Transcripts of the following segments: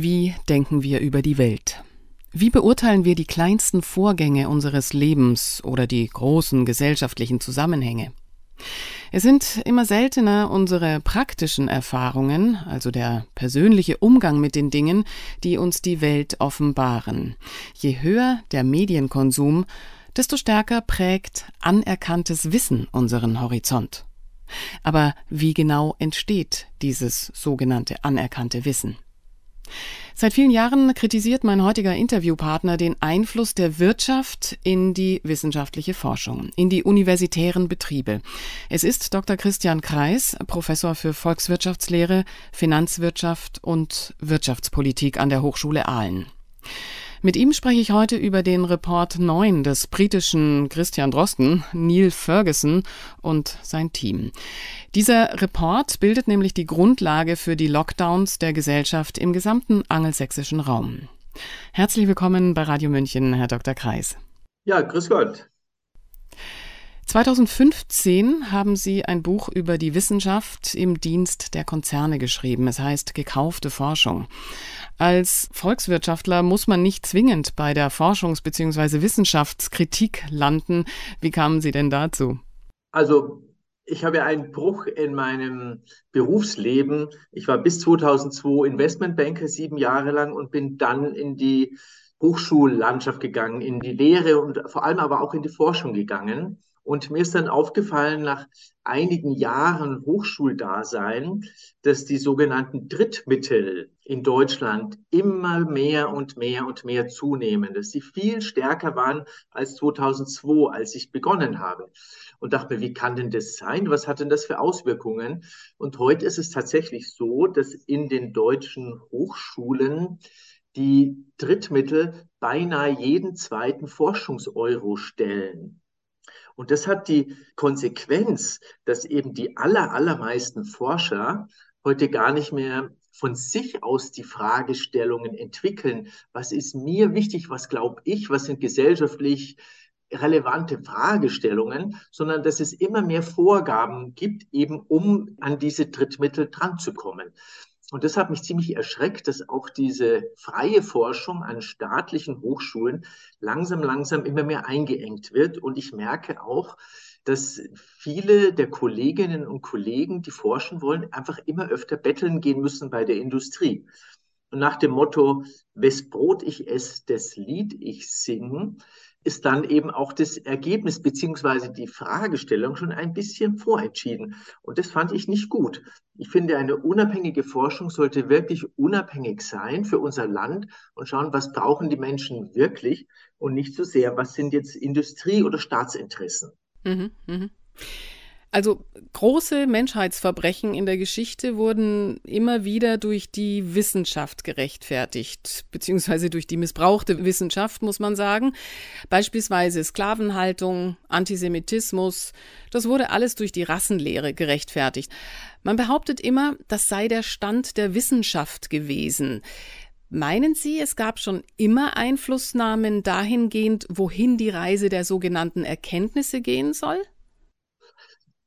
Wie denken wir über die Welt? Wie beurteilen wir die kleinsten Vorgänge unseres Lebens oder die großen gesellschaftlichen Zusammenhänge? Es sind immer seltener unsere praktischen Erfahrungen, also der persönliche Umgang mit den Dingen, die uns die Welt offenbaren. Je höher der Medienkonsum, desto stärker prägt anerkanntes Wissen unseren Horizont. Aber wie genau entsteht dieses sogenannte anerkannte Wissen? Seit vielen Jahren kritisiert mein heutiger Interviewpartner den Einfluss der Wirtschaft in die wissenschaftliche Forschung, in die universitären Betriebe. Es ist Dr. Christian Kreis, Professor für Volkswirtschaftslehre, Finanzwirtschaft und Wirtschaftspolitik an der Hochschule Aalen. Mit ihm spreche ich heute über den Report 9 des britischen Christian Drosten, Neil Ferguson und sein Team. Dieser Report bildet nämlich die Grundlage für die Lockdowns der Gesellschaft im gesamten angelsächsischen Raum. Herzlich willkommen bei Radio München, Herr Dr. Kreis. Ja, grüß Gott. 2015 haben Sie ein Buch über die Wissenschaft im Dienst der Konzerne geschrieben. Es heißt Gekaufte Forschung. Als Volkswirtschaftler muss man nicht zwingend bei der Forschungs- bzw. Wissenschaftskritik landen. Wie kamen Sie denn dazu? Also ich habe einen Bruch in meinem Berufsleben. Ich war bis 2002 Investmentbanker sieben Jahre lang und bin dann in die Hochschullandschaft gegangen, in die Lehre und vor allem aber auch in die Forschung gegangen. Und mir ist dann aufgefallen, nach einigen Jahren Hochschuldasein, dass die sogenannten Drittmittel in Deutschland immer mehr und mehr und mehr zunehmen, dass sie viel stärker waren als 2002, als ich begonnen habe. Und dachte mir, wie kann denn das sein? Was hat denn das für Auswirkungen? Und heute ist es tatsächlich so, dass in den deutschen Hochschulen die Drittmittel beinahe jeden zweiten Forschungseuro stellen. Und das hat die Konsequenz, dass eben die aller, allermeisten Forscher heute gar nicht mehr von sich aus die Fragestellungen entwickeln. Was ist mir wichtig? Was glaube ich? Was sind gesellschaftlich relevante Fragestellungen, sondern dass es immer mehr Vorgaben gibt, eben um an diese Drittmittel dranzukommen. Und das hat mich ziemlich erschreckt, dass auch diese freie Forschung an staatlichen Hochschulen langsam, langsam immer mehr eingeengt wird. Und ich merke auch, dass viele der Kolleginnen und Kollegen, die forschen wollen, einfach immer öfter betteln gehen müssen bei der Industrie. Und nach dem Motto, wes Brot ich esse, des Lied ich sing, ist dann eben auch das Ergebnis beziehungsweise die Fragestellung schon ein bisschen vorentschieden. Und das fand ich nicht gut. Ich finde, eine unabhängige Forschung sollte wirklich unabhängig sein für unser Land und schauen, was brauchen die Menschen wirklich und nicht so sehr, was sind jetzt Industrie- oder Staatsinteressen. Mhm, mh. Also große Menschheitsverbrechen in der Geschichte wurden immer wieder durch die Wissenschaft gerechtfertigt, beziehungsweise durch die missbrauchte Wissenschaft, muss man sagen. Beispielsweise Sklavenhaltung, Antisemitismus, das wurde alles durch die Rassenlehre gerechtfertigt. Man behauptet immer, das sei der Stand der Wissenschaft gewesen. Meinen Sie, es gab schon immer Einflussnahmen dahingehend, wohin die Reise der sogenannten Erkenntnisse gehen soll?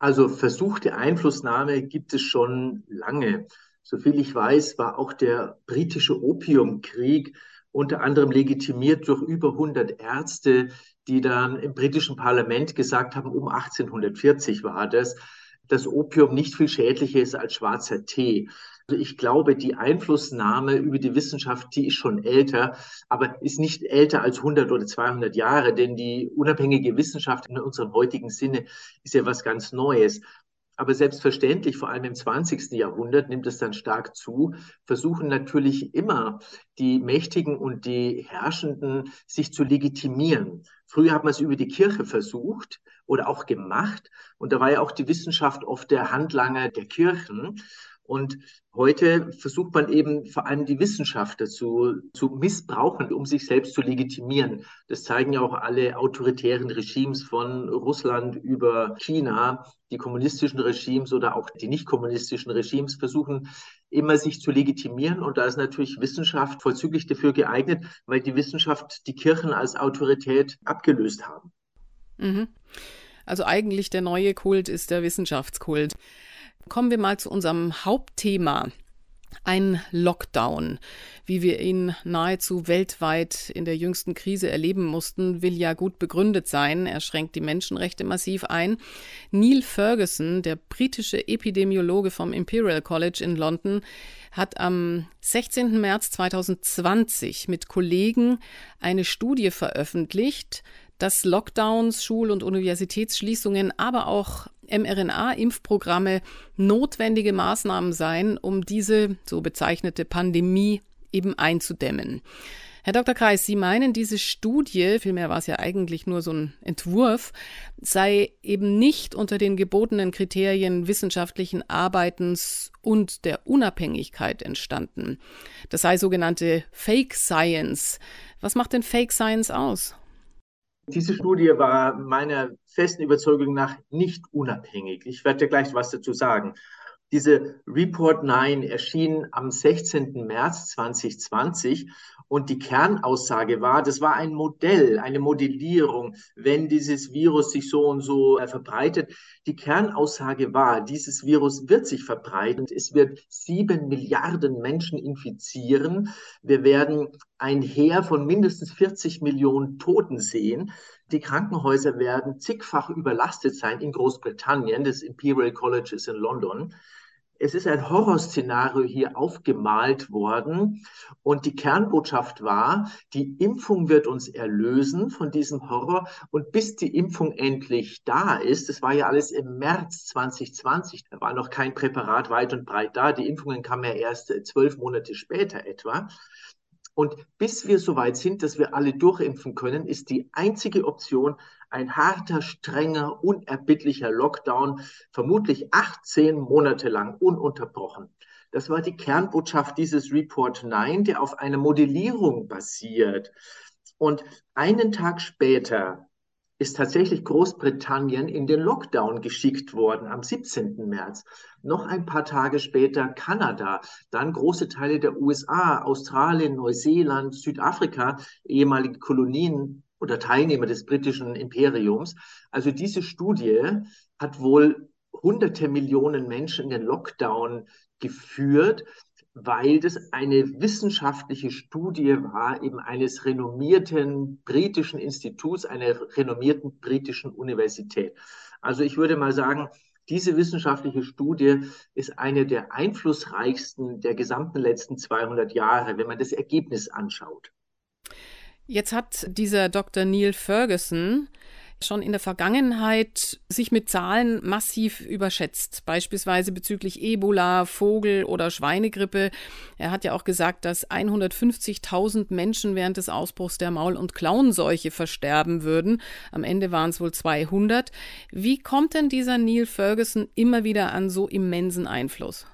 Also versuchte Einflussnahme gibt es schon lange. Soviel ich weiß, war auch der britische Opiumkrieg unter anderem legitimiert durch über 100 Ärzte, die dann im britischen Parlament gesagt haben, um 1840 war das, dass Opium nicht viel schädlicher ist als schwarzer Tee. Also ich glaube, die Einflussnahme über die Wissenschaft, die ist schon älter, aber ist nicht älter als 100 oder 200 Jahre, denn die unabhängige Wissenschaft in unserem heutigen Sinne ist ja was ganz Neues. Aber selbstverständlich, vor allem im 20. Jahrhundert nimmt es dann stark zu, versuchen natürlich immer die Mächtigen und die Herrschenden sich zu legitimieren. Früher hat man es über die Kirche versucht oder auch gemacht. Und da war ja auch die Wissenschaft oft der Handlanger der Kirchen. Und heute versucht man eben vor allem die Wissenschaft dazu zu missbrauchen, um sich selbst zu legitimieren. Das zeigen ja auch alle autoritären Regimes von Russland über China. Die kommunistischen Regimes oder auch die nicht kommunistischen Regimes versuchen immer sich zu legitimieren. Und da ist natürlich Wissenschaft vollzüglich dafür geeignet, weil die Wissenschaft die Kirchen als Autorität abgelöst haben. Mhm. Also eigentlich der neue Kult ist der Wissenschaftskult. Kommen wir mal zu unserem Hauptthema. Ein Lockdown, wie wir ihn nahezu weltweit in der jüngsten Krise erleben mussten, will ja gut begründet sein. Er schränkt die Menschenrechte massiv ein. Neil Ferguson, der britische Epidemiologe vom Imperial College in London, hat am 16. März 2020 mit Kollegen eine Studie veröffentlicht, dass Lockdowns, Schul- und Universitätsschließungen, aber auch mRNA-Impfprogramme notwendige Maßnahmen seien, um diese so bezeichnete Pandemie eben einzudämmen. Herr Dr. Kreis, Sie meinen, diese Studie, vielmehr war es ja eigentlich nur so ein Entwurf, sei eben nicht unter den gebotenen Kriterien wissenschaftlichen Arbeitens und der Unabhängigkeit entstanden. Das sei sogenannte Fake Science. Was macht denn Fake Science aus? Diese Studie war meiner festen Überzeugung nach nicht unabhängig. Ich werde gleich was dazu sagen. Diese Report 9 erschien am 16. März 2020 und die Kernaussage war, das war ein Modell, eine Modellierung, wenn dieses Virus sich so und so äh, verbreitet. Die Kernaussage war, dieses Virus wird sich verbreiten. Es wird sieben Milliarden Menschen infizieren. Wir werden ein Heer von mindestens 40 Millionen Toten sehen. Die Krankenhäuser werden zigfach überlastet sein in Großbritannien. Das Imperial College ist in London es ist ein Horrorszenario hier aufgemalt worden. Und die Kernbotschaft war, die Impfung wird uns erlösen von diesem Horror. Und bis die Impfung endlich da ist, das war ja alles im März 2020, da war noch kein Präparat weit und breit da, die Impfungen kamen ja erst äh, zwölf Monate später etwa. Und bis wir so weit sind, dass wir alle durchimpfen können, ist die einzige Option ein harter, strenger, unerbittlicher Lockdown, vermutlich 18 Monate lang ununterbrochen. Das war die Kernbotschaft dieses Report 9, der auf einer Modellierung basiert. Und einen Tag später ist tatsächlich Großbritannien in den Lockdown geschickt worden am 17. März. Noch ein paar Tage später Kanada, dann große Teile der USA, Australien, Neuseeland, Südafrika, ehemalige Kolonien oder Teilnehmer des britischen Imperiums. Also diese Studie hat wohl hunderte Millionen Menschen in den Lockdown geführt weil das eine wissenschaftliche Studie war, eben eines renommierten britischen Instituts, einer renommierten britischen Universität. Also ich würde mal sagen, diese wissenschaftliche Studie ist eine der einflussreichsten der gesamten letzten 200 Jahre, wenn man das Ergebnis anschaut. Jetzt hat dieser Dr. Neil Ferguson schon in der Vergangenheit sich mit Zahlen massiv überschätzt, beispielsweise bezüglich Ebola, Vogel- oder Schweinegrippe. Er hat ja auch gesagt, dass 150.000 Menschen während des Ausbruchs der Maul- und Klauenseuche versterben würden. Am Ende waren es wohl 200. Wie kommt denn dieser Neil Ferguson immer wieder an so immensen Einfluss?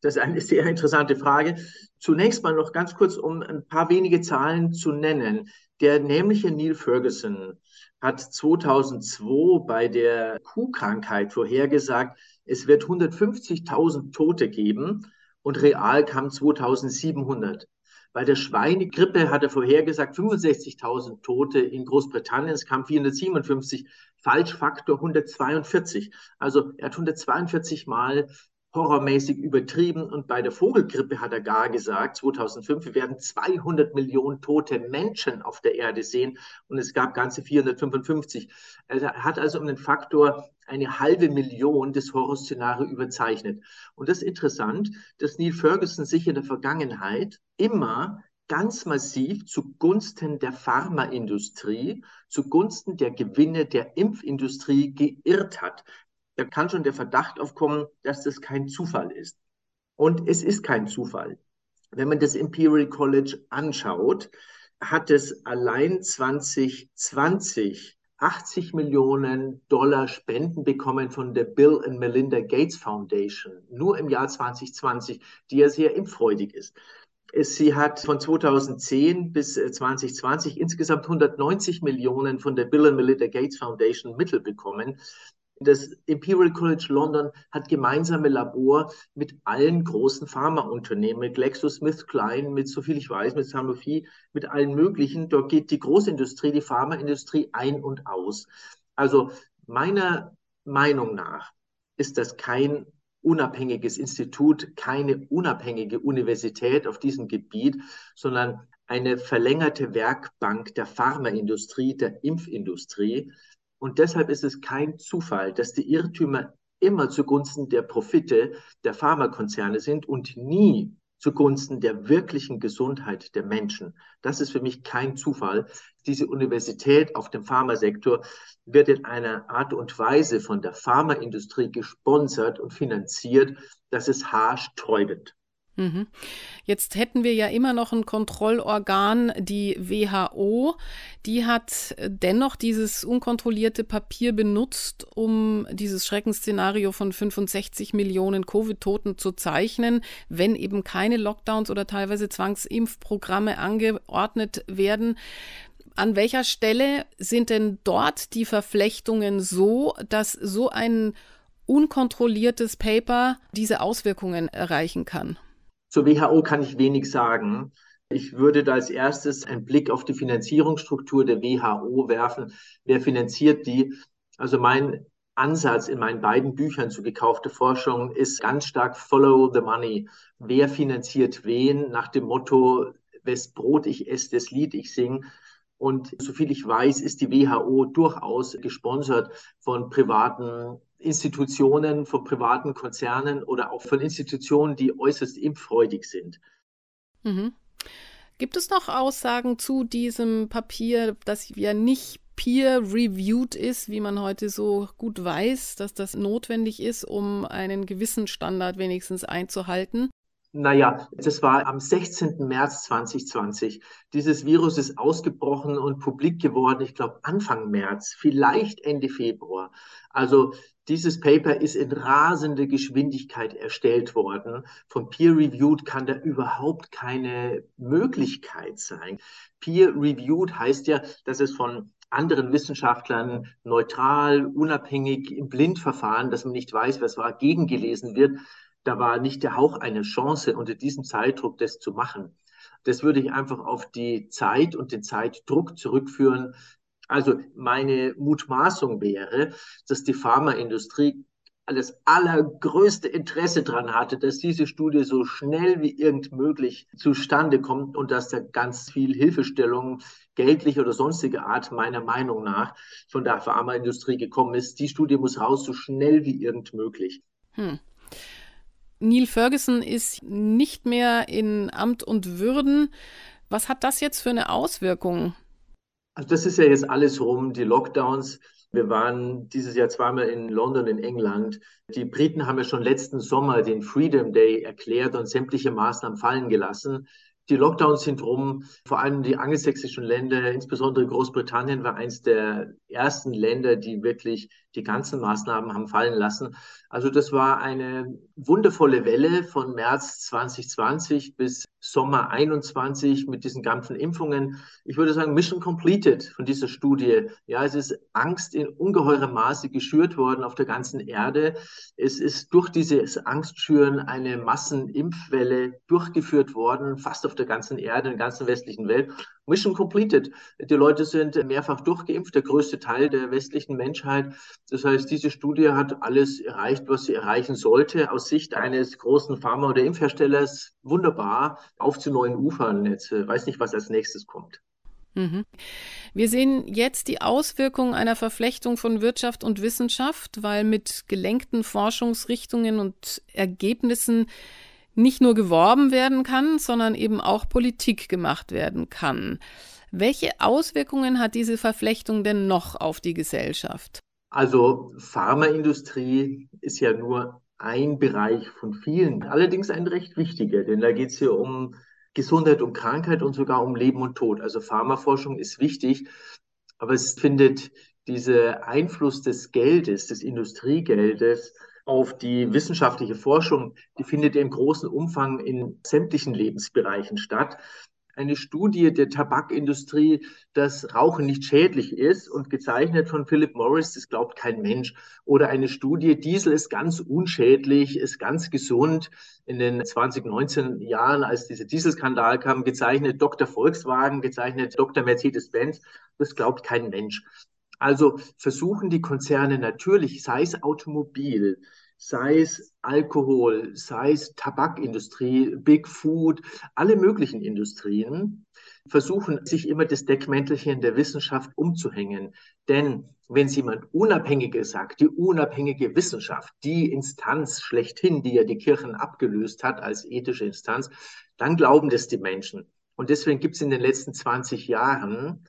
Das ist eine sehr interessante Frage. Zunächst mal noch ganz kurz, um ein paar wenige Zahlen zu nennen. Der nämliche Neil Ferguson hat 2002 bei der Kuhkrankheit vorhergesagt, es wird 150.000 Tote geben und real kam 2700. Bei der Schweinegrippe hat er vorhergesagt 65.000 Tote in Großbritannien. Es kam 457, Falschfaktor 142. Also er hat 142 Mal horrormäßig übertrieben. Und bei der Vogelgrippe hat er gar gesagt, 2005, wir werden 200 Millionen tote Menschen auf der Erde sehen. Und es gab ganze 455. Er hat also um den Faktor eine halbe Million des Horrorszenario überzeichnet. Und das ist interessant, dass Neil Ferguson sich in der Vergangenheit immer ganz massiv zugunsten der Pharmaindustrie, zugunsten der Gewinne der Impfindustrie geirrt hat da kann schon der Verdacht aufkommen, dass das kein Zufall ist. Und es ist kein Zufall. Wenn man das Imperial College anschaut, hat es allein 2020 80 Millionen Dollar Spenden bekommen von der Bill and Melinda Gates Foundation, nur im Jahr 2020, die ja sehr impffreudig ist. Sie hat von 2010 bis 2020 insgesamt 190 Millionen von der Bill and Melinda Gates Foundation Mittel bekommen. Das Imperial College London hat gemeinsame Labor mit allen großen Pharmaunternehmen, mit GlaxoSmithKline, mit, so viel ich weiß, mit Sanofi, mit allen möglichen. Dort geht die Großindustrie, die Pharmaindustrie ein und aus. Also meiner Meinung nach ist das kein unabhängiges Institut, keine unabhängige Universität auf diesem Gebiet, sondern eine verlängerte Werkbank der Pharmaindustrie, der Impfindustrie. Und deshalb ist es kein Zufall, dass die Irrtümer immer zugunsten der Profite der Pharmakonzerne sind und nie zugunsten der wirklichen Gesundheit der Menschen. Das ist für mich kein Zufall. Diese Universität auf dem Pharmasektor wird in einer Art und Weise von der Pharmaindustrie gesponsert und finanziert, dass es haarsträubend. Mhm. Jetzt hätten wir ja immer noch ein Kontrollorgan, die WHO. Die hat dennoch dieses unkontrollierte Papier benutzt, um dieses Schreckensszenario von 65 Millionen Covid-Toten zu zeichnen, wenn eben keine Lockdowns oder teilweise Zwangsimpfprogramme angeordnet werden. An welcher Stelle sind denn dort die Verflechtungen so, dass so ein unkontrolliertes Paper diese Auswirkungen erreichen kann? Zur WHO kann ich wenig sagen. Ich würde da als erstes einen Blick auf die Finanzierungsstruktur der WHO werfen. Wer finanziert die? Also mein Ansatz in meinen beiden Büchern zu gekaufte Forschung ist ganz stark Follow the Money. Wer finanziert wen nach dem Motto, wes Brot ich esse, das Lied ich singe. Und soviel ich weiß, ist die WHO durchaus gesponsert von privaten Institutionen, von privaten Konzernen oder auch von Institutionen, die äußerst impffreudig sind. Mhm. Gibt es noch Aussagen zu diesem Papier, das ja nicht peer-reviewed ist, wie man heute so gut weiß, dass das notwendig ist, um einen gewissen Standard wenigstens einzuhalten? Naja, das war am 16. März 2020. Dieses Virus ist ausgebrochen und publik geworden, ich glaube Anfang März, vielleicht Ende Februar. Also dieses Paper ist in rasender Geschwindigkeit erstellt worden. Von Peer-Reviewed kann da überhaupt keine Möglichkeit sein. Peer-Reviewed heißt ja, dass es von anderen Wissenschaftlern neutral, unabhängig im Blindverfahren, dass man nicht weiß, was war, gegengelesen wird. Da war nicht der Hauch eine Chance, unter diesem Zeitdruck das zu machen. Das würde ich einfach auf die Zeit und den Zeitdruck zurückführen. Also meine Mutmaßung wäre, dass die Pharmaindustrie das allergrößte Interesse daran hatte, dass diese Studie so schnell wie irgend möglich zustande kommt und dass da ganz viel Hilfestellung geldlicher oder sonstiger Art meiner Meinung nach von der Pharmaindustrie gekommen ist. Die Studie muss raus, so schnell wie irgend möglich. Hm. Neil Ferguson ist nicht mehr in Amt und Würden. Was hat das jetzt für eine Auswirkung? Also das ist ja jetzt alles rum, die Lockdowns. Wir waren dieses Jahr zweimal in London, in England. Die Briten haben ja schon letzten Sommer den Freedom Day erklärt und sämtliche Maßnahmen fallen gelassen. Die Lockdowns sind rum. Vor allem die angelsächsischen Länder, insbesondere Großbritannien, war eines der ersten Länder, die wirklich die ganzen Maßnahmen haben fallen lassen. Also das war eine wundervolle Welle von März 2020 bis Sommer 21 mit diesen ganzen Impfungen. Ich würde sagen, Mission completed von dieser Studie. Ja, es ist Angst in ungeheurem Maße geschürt worden auf der ganzen Erde. Es ist durch dieses Angstschüren eine Massenimpfwelle durchgeführt worden, fast auf der ganzen Erde, in der ganzen westlichen Welt. Mission completed. Die Leute sind mehrfach durchgeimpft, der größte Teil der westlichen Menschheit. Das heißt, diese Studie hat alles erreicht, was sie erreichen sollte. Aus Sicht eines großen Pharma- oder Impfherstellers wunderbar. Auf zu neuen Ufern. Jetzt weiß nicht, was als nächstes kommt. Mhm. Wir sehen jetzt die Auswirkungen einer Verflechtung von Wirtschaft und Wissenschaft, weil mit gelenkten Forschungsrichtungen und Ergebnissen nicht nur geworben werden kann, sondern eben auch Politik gemacht werden kann. Welche Auswirkungen hat diese Verflechtung denn noch auf die Gesellschaft? Also Pharmaindustrie ist ja nur ein Bereich von vielen, allerdings ein recht wichtiger, denn da geht es hier um Gesundheit und Krankheit und sogar um Leben und Tod. Also Pharmaforschung ist wichtig, aber es findet dieser Einfluss des Geldes, des Industriegeldes auf die wissenschaftliche Forschung, die findet im großen Umfang in sämtlichen Lebensbereichen statt eine Studie der Tabakindustrie, dass Rauchen nicht schädlich ist und gezeichnet von Philip Morris, das glaubt kein Mensch. Oder eine Studie, Diesel ist ganz unschädlich, ist ganz gesund. In den 2019 Jahren, als dieser Dieselskandal kam, gezeichnet Dr. Volkswagen, gezeichnet Dr. Mercedes-Benz, das glaubt kein Mensch. Also versuchen die Konzerne natürlich, sei es Automobil, sei es Alkohol, sei es Tabakindustrie, Big Food, alle möglichen Industrien, versuchen sich immer das Deckmäntelchen der Wissenschaft umzuhängen. Denn wenn es jemand Unabhängiges sagt, die unabhängige Wissenschaft, die Instanz schlechthin, die ja die Kirchen abgelöst hat als ethische Instanz, dann glauben das die Menschen. Und deswegen gibt es in den letzten 20 Jahren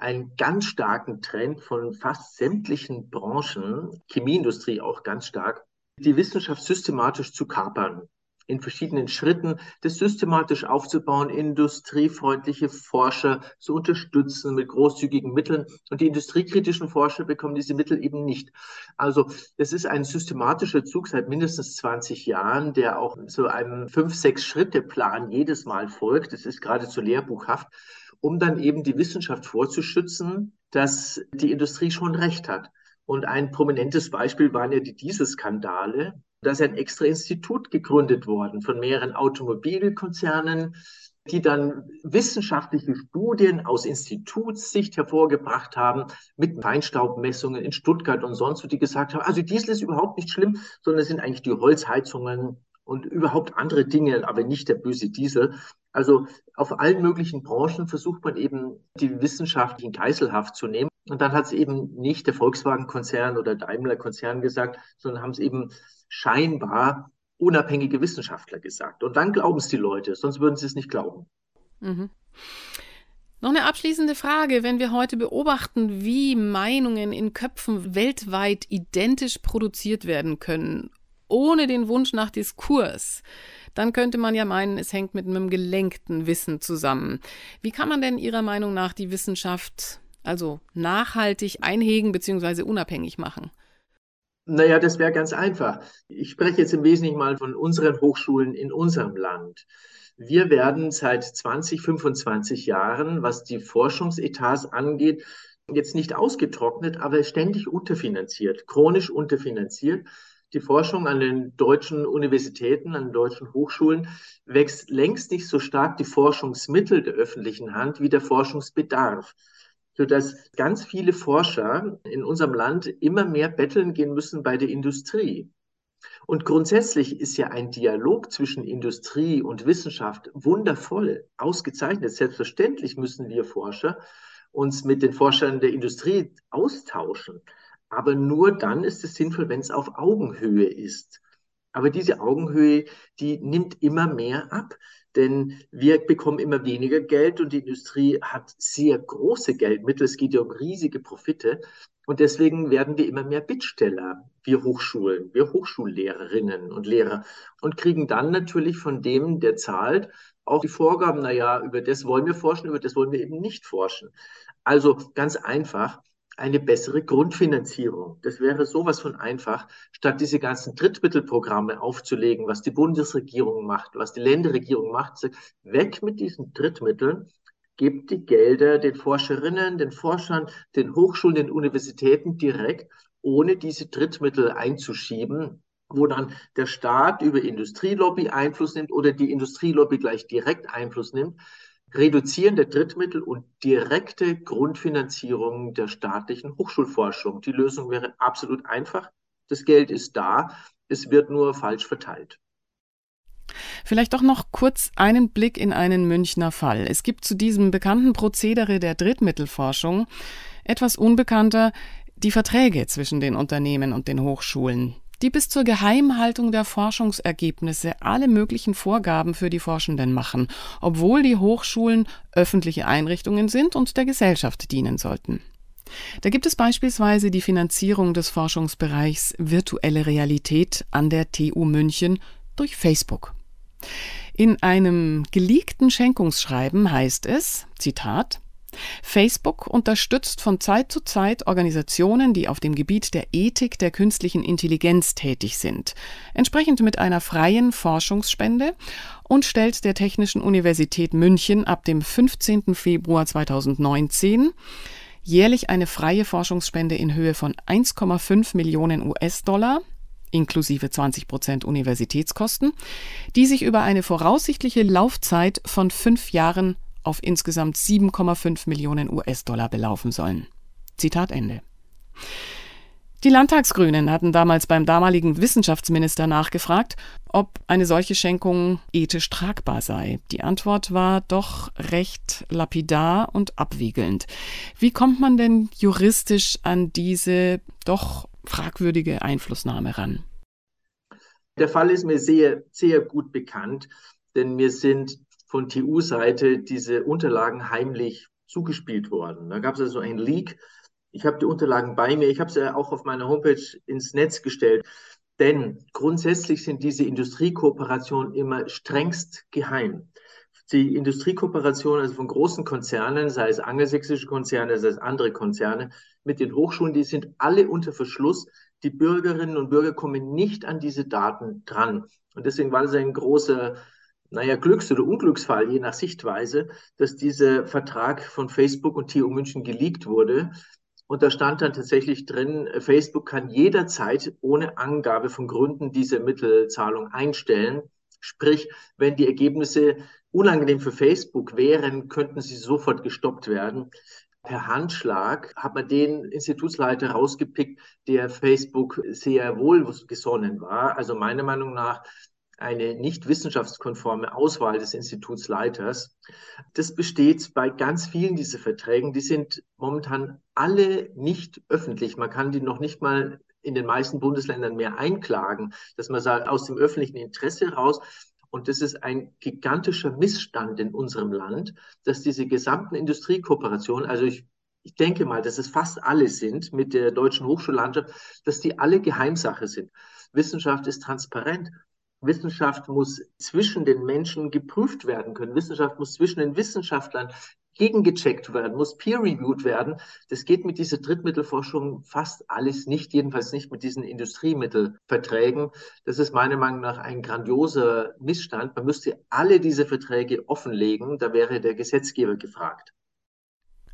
einen ganz starken Trend von fast sämtlichen Branchen, Chemieindustrie auch ganz stark, die Wissenschaft systematisch zu kapern in verschiedenen Schritten, das systematisch aufzubauen, industriefreundliche Forscher zu unterstützen mit großzügigen Mitteln. Und die industriekritischen Forscher bekommen diese Mittel eben nicht. Also es ist ein systematischer Zug seit mindestens 20 Jahren, der auch so einem fünf, sechs Schritte Plan jedes Mal folgt. Das ist geradezu lehrbuchhaft, um dann eben die Wissenschaft vorzuschützen, dass die Industrie schon recht hat. Und ein prominentes Beispiel waren ja die Dieselskandale, da ist ein extra Institut gegründet worden von mehreren Automobilkonzernen, die dann wissenschaftliche Studien aus Institutssicht hervorgebracht haben mit Feinstaubmessungen in Stuttgart und sonst, wo die gesagt haben, also Diesel ist überhaupt nicht schlimm, sondern es sind eigentlich die Holzheizungen und überhaupt andere Dinge, aber nicht der böse Diesel. Also auf allen möglichen Branchen versucht man eben die wissenschaftlichen Geiselhaft zu nehmen. Und dann hat es eben nicht der Volkswagen-Konzern oder Daimler-Konzern gesagt, sondern haben es eben scheinbar unabhängige Wissenschaftler gesagt. Und dann glauben es die Leute, sonst würden sie es nicht glauben. Mhm. Noch eine abschließende Frage. Wenn wir heute beobachten, wie Meinungen in Köpfen weltweit identisch produziert werden können, ohne den Wunsch nach Diskurs, dann könnte man ja meinen, es hängt mit einem gelenkten Wissen zusammen. Wie kann man denn Ihrer Meinung nach die Wissenschaft also nachhaltig einhegen bzw. unabhängig machen? Naja, das wäre ganz einfach. Ich spreche jetzt im Wesentlichen mal von unseren Hochschulen in unserem Land. Wir werden seit 20, 25 Jahren, was die Forschungsetats angeht, jetzt nicht ausgetrocknet, aber ständig unterfinanziert, chronisch unterfinanziert. Die Forschung an den deutschen Universitäten, an den deutschen Hochschulen wächst längst nicht so stark die Forschungsmittel der öffentlichen Hand wie der Forschungsbedarf sodass ganz viele Forscher in unserem Land immer mehr betteln gehen müssen bei der Industrie. Und grundsätzlich ist ja ein Dialog zwischen Industrie und Wissenschaft wundervoll, ausgezeichnet. Selbstverständlich müssen wir Forscher uns mit den Forschern der Industrie austauschen. Aber nur dann ist es sinnvoll, wenn es auf Augenhöhe ist. Aber diese Augenhöhe, die nimmt immer mehr ab. Denn wir bekommen immer weniger Geld und die Industrie hat sehr große Geldmittel. Es geht ja um riesige Profite. Und deswegen werden wir immer mehr Bittsteller, wir Hochschulen, wir Hochschullehrerinnen und Lehrer und kriegen dann natürlich von dem, der zahlt, auch die Vorgaben, naja, über das wollen wir forschen, über das wollen wir eben nicht forschen. Also ganz einfach, eine bessere Grundfinanzierung. Das wäre sowas von einfach, statt diese ganzen Drittmittelprogramme aufzulegen, was die Bundesregierung macht, was die Länderregierung macht. Weg mit diesen Drittmitteln, gebt die Gelder den Forscherinnen, den Forschern, den Hochschulen, den Universitäten direkt, ohne diese Drittmittel einzuschieben, wo dann der Staat über Industrielobby Einfluss nimmt oder die Industrielobby gleich direkt Einfluss nimmt, Reduzieren der Drittmittel und direkte Grundfinanzierung der staatlichen Hochschulforschung. Die Lösung wäre absolut einfach. Das Geld ist da, es wird nur falsch verteilt. Vielleicht doch noch kurz einen Blick in einen Münchner Fall. Es gibt zu diesem bekannten Prozedere der Drittmittelforschung etwas unbekannter die Verträge zwischen den Unternehmen und den Hochschulen die bis zur Geheimhaltung der Forschungsergebnisse alle möglichen Vorgaben für die Forschenden machen, obwohl die Hochschulen öffentliche Einrichtungen sind und der Gesellschaft dienen sollten. Da gibt es beispielsweise die Finanzierung des Forschungsbereichs virtuelle Realität an der TU München durch Facebook. In einem geleakten Schenkungsschreiben heißt es, Zitat, Facebook unterstützt von Zeit zu Zeit Organisationen, die auf dem Gebiet der Ethik der künstlichen Intelligenz tätig sind, entsprechend mit einer freien Forschungsspende und stellt der Technischen Universität München ab dem 15. Februar 2019 jährlich eine freie Forschungsspende in Höhe von 1,5 Millionen US-Dollar inklusive 20 Prozent Universitätskosten, die sich über eine voraussichtliche Laufzeit von fünf Jahren auf insgesamt 7,5 Millionen US-Dollar belaufen sollen. Zitat Ende. Die Landtagsgrünen hatten damals beim damaligen Wissenschaftsminister nachgefragt, ob eine solche Schenkung ethisch tragbar sei. Die Antwort war doch recht lapidar und abwiegelnd. Wie kommt man denn juristisch an diese doch fragwürdige Einflussnahme ran? Der Fall ist mir sehr, sehr gut bekannt, denn mir sind von TU-Seite diese Unterlagen heimlich zugespielt worden. Da gab es also ein Leak ich habe die Unterlagen bei mir. Ich habe sie auch auf meiner Homepage ins Netz gestellt. Denn grundsätzlich sind diese Industriekooperationen immer strengst geheim. Die Industriekooperationen, also von großen Konzernen, sei es angelsächsische Konzerne, sei es andere Konzerne, mit den Hochschulen, die sind alle unter Verschluss. Die Bürgerinnen und Bürger kommen nicht an diese Daten dran. Und deswegen war es ein großer naja, Glücks- oder Unglücksfall, je nach Sichtweise, dass dieser Vertrag von Facebook und TU München geleakt wurde. Und da stand dann tatsächlich drin, Facebook kann jederzeit ohne Angabe von Gründen diese Mittelzahlung einstellen. Sprich, wenn die Ergebnisse unangenehm für Facebook wären, könnten sie sofort gestoppt werden. Per Handschlag hat man den Institutsleiter rausgepickt, der Facebook sehr wohlgesonnen war. Also meiner Meinung nach eine nicht wissenschaftskonforme Auswahl des Institutsleiters. Das besteht bei ganz vielen dieser Verträgen. Die sind momentan alle nicht öffentlich. Man kann die noch nicht mal in den meisten Bundesländern mehr einklagen, dass man sagt, aus dem öffentlichen Interesse raus. Und das ist ein gigantischer Missstand in unserem Land, dass diese gesamten Industriekooperationen, also ich ich denke mal, dass es fast alle sind mit der deutschen Hochschullandschaft, dass die alle Geheimsache sind. Wissenschaft ist transparent. Wissenschaft muss zwischen den Menschen geprüft werden können. Wissenschaft muss zwischen den Wissenschaftlern gegengecheckt werden, muss peer-reviewed werden. Das geht mit dieser Drittmittelforschung fast alles nicht, jedenfalls nicht mit diesen Industriemittelverträgen. Das ist meiner Meinung nach ein grandioser Missstand. Man müsste alle diese Verträge offenlegen. Da wäre der Gesetzgeber gefragt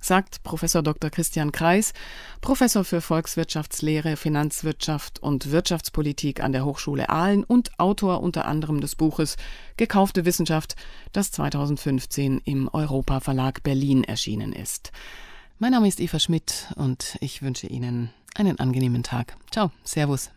sagt Professor Dr. Christian Kreis, Professor für Volkswirtschaftslehre, Finanzwirtschaft und Wirtschaftspolitik an der Hochschule Aalen und Autor unter anderem des Buches Gekaufte Wissenschaft, das 2015 im Europa Verlag Berlin erschienen ist. Mein Name ist Eva Schmidt und ich wünsche Ihnen einen angenehmen Tag. Ciao, Servus.